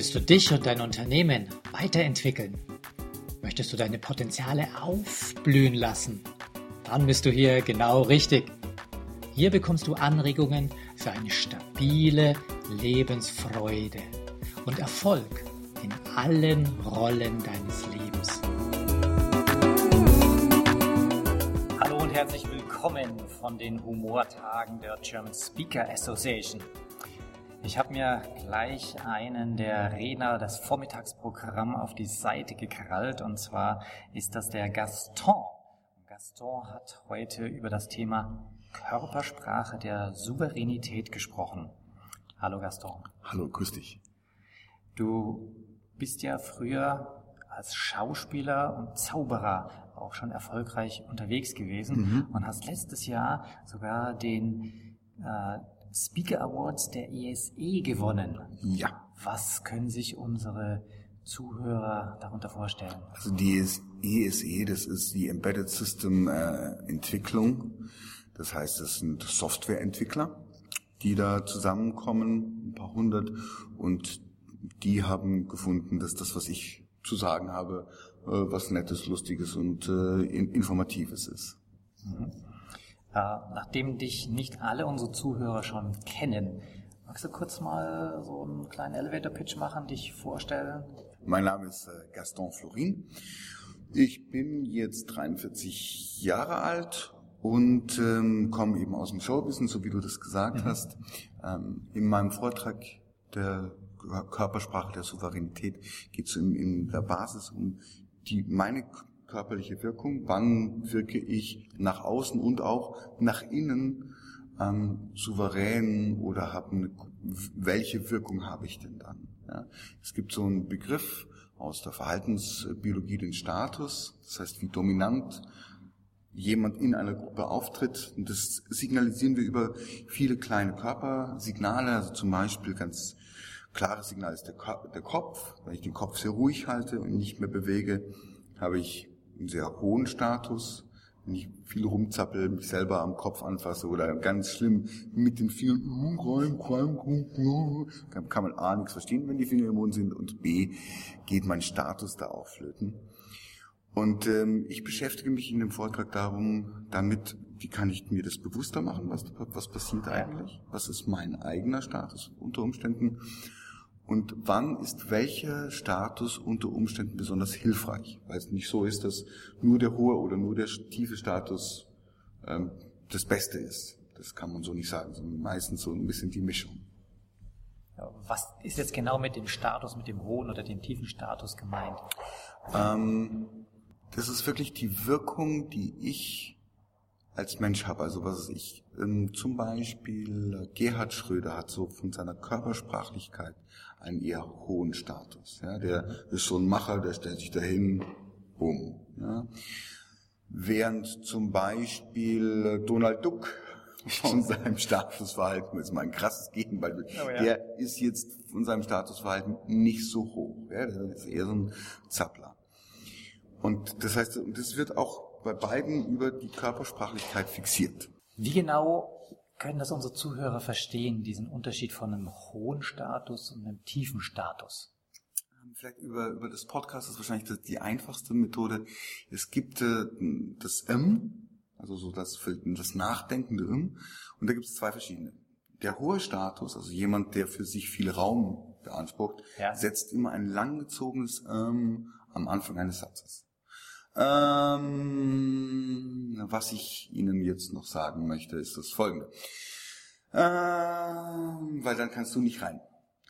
Willst du dich und dein Unternehmen weiterentwickeln? Möchtest du deine Potenziale aufblühen lassen? Dann bist du hier genau richtig. Hier bekommst du Anregungen für eine stabile Lebensfreude und Erfolg in allen Rollen deines Lebens. Hallo und herzlich willkommen von den Humortagen der German Speaker Association. Ich habe mir gleich einen der Redner des Vormittagsprogramms auf die Seite gekrallt und zwar ist das der Gaston. Gaston hat heute über das Thema Körpersprache der Souveränität gesprochen. Hallo Gaston. Hallo, grüß dich. Du bist ja früher als Schauspieler und Zauberer auch schon erfolgreich unterwegs gewesen mhm. und hast letztes Jahr sogar den äh, Speaker Awards der ESE e gewonnen. Ja. Was können sich unsere Zuhörer darunter vorstellen? Also die ESE, e, das ist die Embedded System äh, Entwicklung. Das heißt, es sind Softwareentwickler, die da zusammenkommen, ein paar hundert, und die haben gefunden, dass das, was ich zu sagen habe, äh, was Nettes, Lustiges und äh, Informatives ist. Mhm. Äh, nachdem dich nicht alle unsere Zuhörer schon kennen, magst du kurz mal so einen kleinen Elevator-Pitch machen, dich vorstellen? Mein Name ist äh, Gaston Florin. Ich bin jetzt 43 Jahre alt und ähm, komme eben aus dem Showbusiness, so wie du das gesagt mhm. hast. Ähm, in meinem Vortrag der Körpersprache der Souveränität geht es in, in der Basis um die meine körperliche Wirkung, wann wirke ich nach außen und auch nach innen ähm, souverän oder habe eine, welche Wirkung habe ich denn dann? Ja? Es gibt so einen Begriff aus der Verhaltensbiologie, den Status, das heißt, wie dominant jemand in einer Gruppe auftritt. Und das signalisieren wir über viele kleine Körpersignale, also zum Beispiel ganz klares Signal ist der Kopf. Wenn ich den Kopf sehr ruhig halte und nicht mehr bewege, habe ich einen sehr hohen Status. Wenn ich viel rumzappel, mich selber am Kopf anfasse oder ganz schlimm mit den vielen kann, kann man A nichts verstehen, wenn die Finger im Mund sind und B geht mein Status da auch flöten. Und ähm, ich beschäftige mich in dem Vortrag darum, damit, wie kann ich mir das bewusster machen, was, was passiert eigentlich, was ist mein eigener Status unter Umständen und wann ist welcher Status unter Umständen besonders hilfreich. Weil es nicht so ist, dass nur der hohe oder nur der tiefe Status ähm, das Beste ist. Das kann man so nicht sagen, sondern meistens so ein bisschen die Mischung. Was ist jetzt genau mit dem Status, mit dem hohen oder dem tiefen Status gemeint? Ähm, das ist wirklich die Wirkung, die ich als Mensch habe. Also was ich ähm, zum Beispiel Gerhard Schröder hat so von seiner Körpersprachlichkeit einen eher hohen Status. Ja, der ist so ein Macher, der stellt sich dahin, bumm. Ja. Während zum Beispiel Donald Duck von seinem Statusverhalten, das ist mal ein krasses Gegenbeispiel, oh, ja. der ist jetzt von seinem Statusverhalten nicht so hoch. Ja, der ist eher so ein Zappler. Und das heißt, das wird auch bei beiden über die Körpersprachlichkeit fixiert. Wie genau können das unsere Zuhörer verstehen, diesen Unterschied von einem hohen Status und einem tiefen Status? Ähm, vielleicht über, über das Podcast ist wahrscheinlich die einfachste Methode. Es gibt äh, das M, also so das, das nachdenkende M, und da gibt es zwei verschiedene. Der hohe Status, also jemand, der für sich viel Raum beansprucht, ja. setzt immer ein langgezogenes M am Anfang eines Satzes. Ähm, was ich Ihnen jetzt noch sagen möchte, ist das folgende. Ähm, weil dann kannst du nicht rein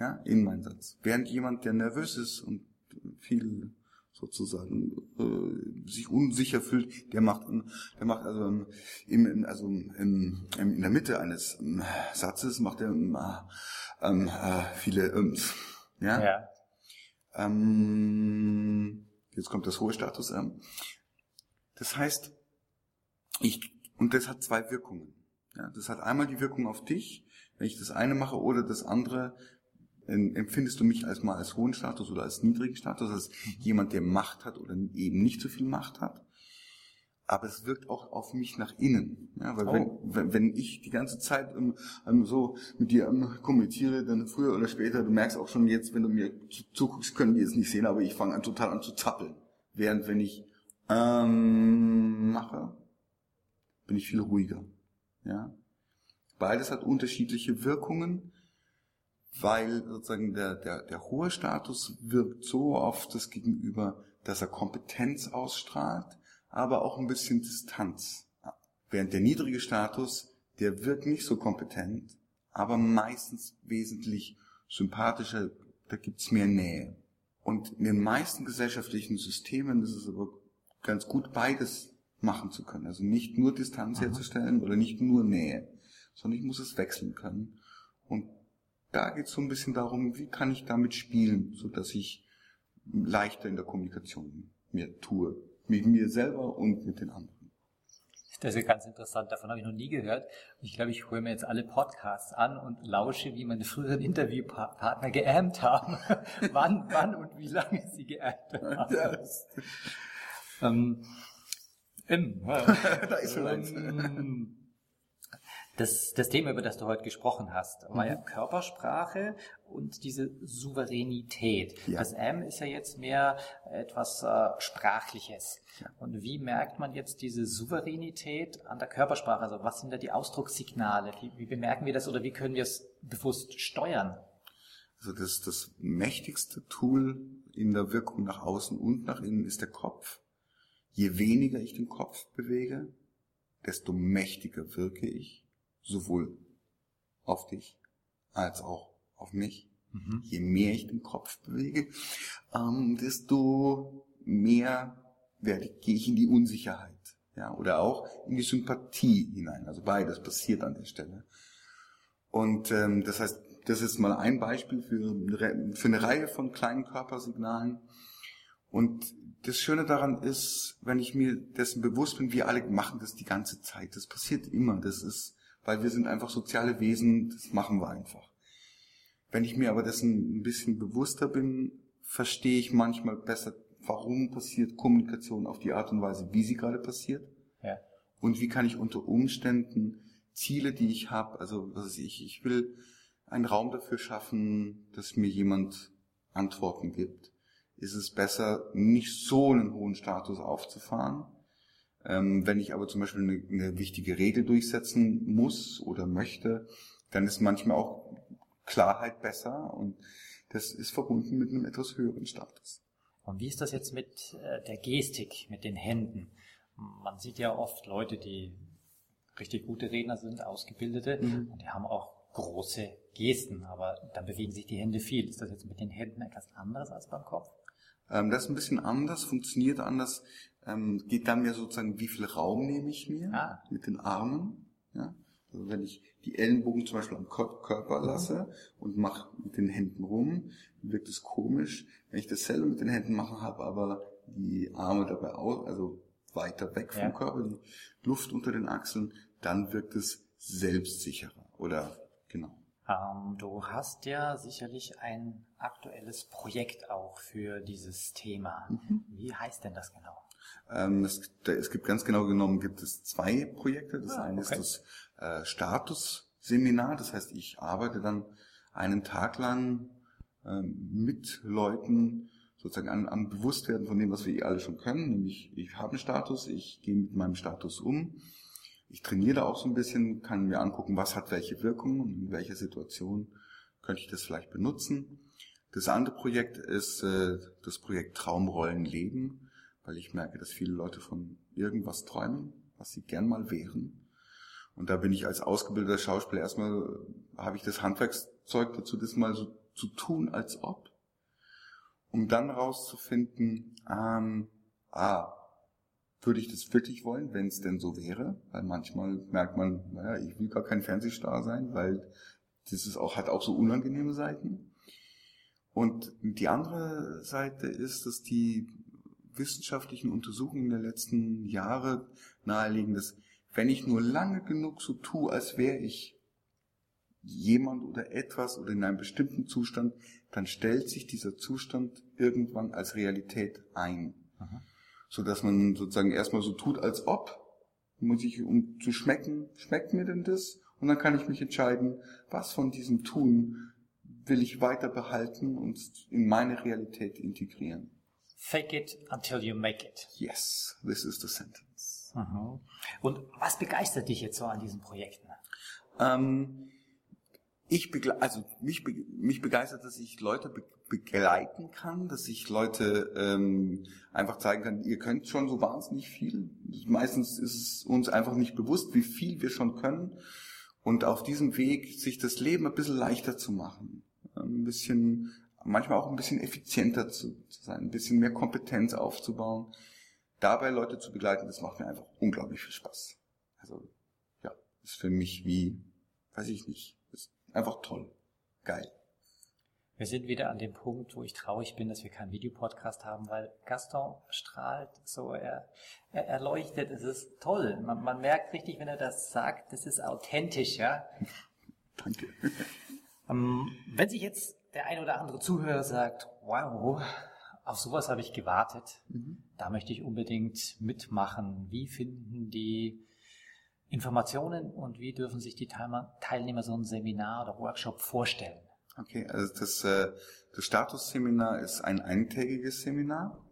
ja, in meinen Satz. Während jemand, der nervös ist und viel sozusagen äh, sich unsicher fühlt, der macht, der macht also im, also im, in der Mitte eines ähm, Satzes macht er ähm, äh, viele Öms. Ja. ja. Ähm, Jetzt kommt das hohe Status. Ähm. Das heißt, ich, und das hat zwei Wirkungen. Ja, das hat einmal die Wirkung auf dich, wenn ich das eine mache oder das andere, empfindest du mich als mal als hohen Status oder als niedrigen Status, als jemand, der Macht hat oder eben nicht so viel Macht hat. Aber es wirkt auch auf mich nach innen. Ja, weil oh. wenn, wenn, ich die ganze Zeit um, um, so mit dir um, kommuniziere, dann früher oder später, du merkst auch schon jetzt, wenn du mir zuguckst, können die es nicht sehen, aber ich fange an total an zu zappeln. Während wenn ich ähm, mache, bin ich viel ruhiger. Ja? Beides hat unterschiedliche Wirkungen, weil sozusagen der, der, der hohe Status wirkt so auf das Gegenüber, dass er Kompetenz ausstrahlt, aber auch ein bisschen Distanz. Während der niedrige Status, der wirkt nicht so kompetent, aber meistens wesentlich sympathischer, da gibt's mehr Nähe. Und in den meisten gesellschaftlichen Systemen ist es aber ganz gut, beides machen zu können. Also nicht nur Distanz herzustellen oder nicht nur Nähe, sondern ich muss es wechseln können. Und da geht es so ein bisschen darum, wie kann ich damit spielen, so dass ich leichter in der Kommunikation mir tue mit mir selber und mit den anderen. Das ist ja ganz interessant, davon habe ich noch nie gehört. Ich glaube, ich hole mir jetzt alle Podcasts an und lausche, wie meine früheren Interviewpartner geähmt haben. wann, wann und wie lange sie geähmt haben. Ja, ähm, im, äh, da ist schon ähm, das, das Thema, über das du heute gesprochen hast, war mhm. ja Körpersprache und diese Souveränität. Ja. Das M ist ja jetzt mehr etwas äh, Sprachliches. Ja. Und wie merkt man jetzt diese Souveränität an der Körpersprache? Also was sind da die Ausdruckssignale? Wie, wie bemerken wir das oder wie können wir es bewusst steuern? Also das, das mächtigste Tool in der Wirkung nach außen und nach innen ist der Kopf. Je weniger ich den Kopf bewege, desto mächtiger wirke ich sowohl auf dich als auch auf mich. Mhm. Je mehr ich den Kopf bewege, ähm, desto mehr werde, gehe ich in die Unsicherheit. Ja, oder auch in die Sympathie hinein. Also beides passiert an der Stelle. Und ähm, das heißt, das ist mal ein Beispiel für, für eine Reihe von kleinen Körpersignalen. Und das Schöne daran ist, wenn ich mir dessen bewusst bin, wir alle machen das die ganze Zeit. Das passiert immer. Das ist weil wir sind einfach soziale Wesen, das machen wir einfach. Wenn ich mir aber dessen ein bisschen bewusster bin, verstehe ich manchmal besser, warum passiert Kommunikation auf die Art und Weise, wie sie gerade passiert. Ja. Und wie kann ich unter Umständen Ziele, die ich habe, also was weiß ich, ich will einen Raum dafür schaffen, dass mir jemand Antworten gibt. Ist es besser, nicht so einen hohen Status aufzufahren, ähm, wenn ich aber zum Beispiel eine, eine wichtige Regel durchsetzen muss oder möchte, dann ist manchmal auch Klarheit besser und das ist verbunden mit einem etwas höheren Status. Und wie ist das jetzt mit äh, der Gestik, mit den Händen? Man sieht ja oft Leute, die richtig gute Redner sind, ausgebildete, mhm. und die haben auch große Gesten, aber dann bewegen sich die Hände viel. Ist das jetzt mit den Händen etwas anderes als beim Kopf? Ähm, das ist ein bisschen anders, funktioniert anders ähm, geht dann mehr sozusagen, wie viel Raum nehme ich mir ah. mit den Armen. Ja? Also wenn ich die Ellenbogen zum Beispiel am Körper lasse und mache mit den Händen rum, wirkt es komisch. Wenn ich dasselbe mit den Händen mache, habe aber die Arme dabei aus, also weiter weg vom ja. Körper, die Luft unter den Achseln, dann wirkt es selbstsicherer. Oder genau. Ähm, du hast ja sicherlich ein aktuelles Projekt auch für dieses Thema. Mhm. Wie heißt denn das genau? Ähm, es, da, es, gibt ganz genau genommen gibt es zwei Projekte. Das ah, eine okay. ist das äh, Statusseminar. Das heißt, ich arbeite dann einen Tag lang äh, mit Leuten sozusagen an, am Bewusstwerden von dem, was wir eh alle schon können. Nämlich, ich habe einen Status, ich gehe mit meinem Status um. Ich trainiere da auch so ein bisschen, kann mir angucken, was hat welche Wirkung und in welcher Situation könnte ich das vielleicht benutzen. Das andere Projekt ist äh, das Projekt Traumrollen leben weil ich merke, dass viele Leute von irgendwas träumen, was sie gern mal wären. Und da bin ich als ausgebildeter Schauspieler erstmal, habe ich das Handwerkszeug dazu, das mal so zu tun, als ob, um dann rauszufinden, ähm, ah, würde ich das wirklich wollen, wenn es denn so wäre? Weil manchmal merkt man, naja, ich will gar kein Fernsehstar sein, weil das ist auch, hat auch so unangenehme Seiten. Und die andere Seite ist, dass die wissenschaftlichen Untersuchungen der letzten Jahre nahelegen, dass wenn ich nur lange genug so tue, als wäre ich jemand oder etwas oder in einem bestimmten Zustand, dann stellt sich dieser Zustand irgendwann als Realität ein. Aha. so dass man sozusagen erstmal so tut, als ob, muss ich, um zu schmecken, schmeckt mir denn das? Und dann kann ich mich entscheiden, was von diesem Tun will ich weiter behalten und in meine Realität integrieren. Fake it until you make it. Yes, this is the sentence. Mhm. Und was begeistert dich jetzt so an diesen Projekten? Ähm, ich begle also mich, mich begeistert, dass ich Leute be begleiten kann, dass ich Leute ähm, einfach zeigen kann, ihr könnt schon so wahnsinnig viel. Meistens ist es uns einfach nicht bewusst, wie viel wir schon können. Und auf diesem Weg sich das Leben ein bisschen leichter zu machen, ein bisschen, manchmal auch ein bisschen effizienter zu, zu sein, ein bisschen mehr Kompetenz aufzubauen, dabei Leute zu begleiten, das macht mir einfach unglaublich viel Spaß. Also ja, ist für mich wie, weiß ich nicht, ist einfach toll, geil. Wir sind wieder an dem Punkt, wo ich traurig bin, dass wir keinen Videopodcast haben, weil Gaston strahlt so, er, er, er leuchtet, es ist toll. Man, man merkt richtig, wenn er das sagt, das ist authentisch, ja. Danke. Ähm, wenn sich jetzt der ein oder andere Zuhörer sagt, wow, auf sowas habe ich gewartet, mhm. da möchte ich unbedingt mitmachen. Wie finden die Informationen und wie dürfen sich die Teilnehmer so ein Seminar oder Workshop vorstellen? Okay, also das, äh, das Statusseminar ist ein eintägiges Seminar.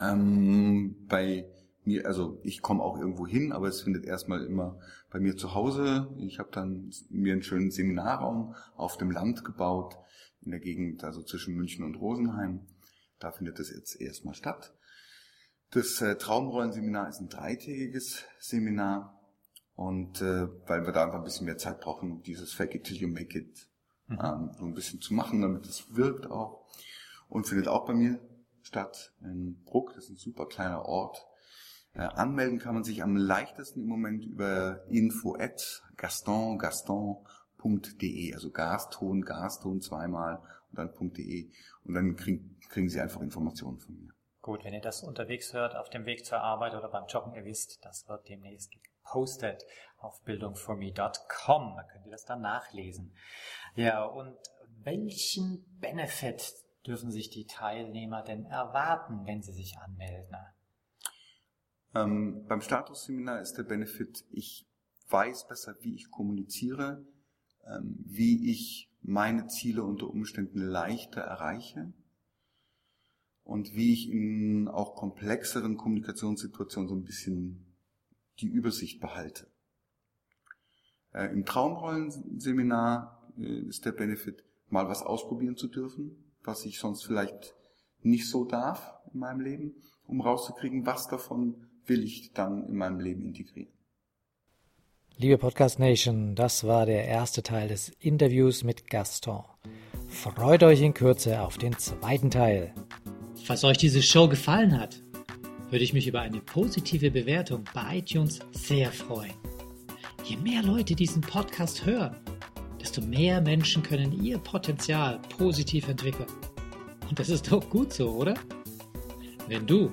Ähm, bei mir, also ich komme auch irgendwo hin, aber es findet erstmal immer bei mir zu Hause. Ich habe dann mir einen schönen Seminarraum auf dem Land gebaut, in der Gegend, also zwischen München und Rosenheim. Da findet es jetzt erstmal statt. Das äh, Traumrollenseminar ist ein dreitägiges Seminar und äh, weil wir da einfach ein bisschen mehr Zeit brauchen, dieses Fake it till you make it mhm. ähm, so ein bisschen zu machen, damit es wirkt auch. Und findet auch bei mir statt in Bruck, das ist ein super kleiner Ort. Äh, anmelden kann man sich am leichtesten im Moment über info at gaston, gaston.de, also Gaston, Gaston zweimal und dann .de und dann kriegen, kriegen Sie einfach Informationen von mir. Gut, wenn ihr das unterwegs hört, auf dem Weg zur Arbeit oder beim Joggen, ihr wisst, das wird demnächst gepostet auf bildungforme.com. Da könnt ihr das dann nachlesen. Ja, und welchen Benefit dürfen sich die Teilnehmer denn erwarten, wenn sie sich anmelden? Ähm, beim Statusseminar ist der Benefit, ich weiß besser, wie ich kommuniziere, ähm, wie ich meine Ziele unter Umständen leichter erreiche und wie ich in auch komplexeren Kommunikationssituationen so ein bisschen die Übersicht behalte. Äh, Im Traumrollenseminar äh, ist der Benefit, mal was ausprobieren zu dürfen, was ich sonst vielleicht nicht so darf in meinem Leben, um rauszukriegen, was davon will ich dann in meinem Leben integrieren. Liebe Podcast Nation, das war der erste Teil des Interviews mit Gaston. Freut euch in Kürze auf den zweiten Teil. Falls euch diese Show gefallen hat, würde ich mich über eine positive Bewertung bei iTunes sehr freuen. Je mehr Leute diesen Podcast hören, desto mehr Menschen können ihr Potenzial positiv entwickeln. Und das ist doch gut so, oder? Wenn du